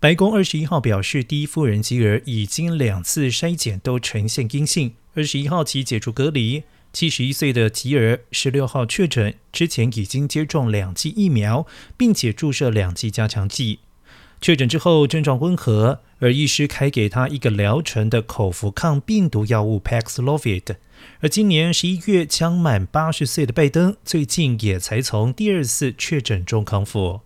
白宫二十一号表示第一夫人吉尔已经两次筛检都呈现阴性。二十一号起解除隔离。七十一岁的吉尔十六号确诊之前已经接种两剂疫苗并且注射两剂加强剂。确诊之后症状温和而医师开给他一个疗程的口服抗病毒药物 paxlovid 而今年十一月将满八十岁的拜登最近也才从第二次确诊中康复。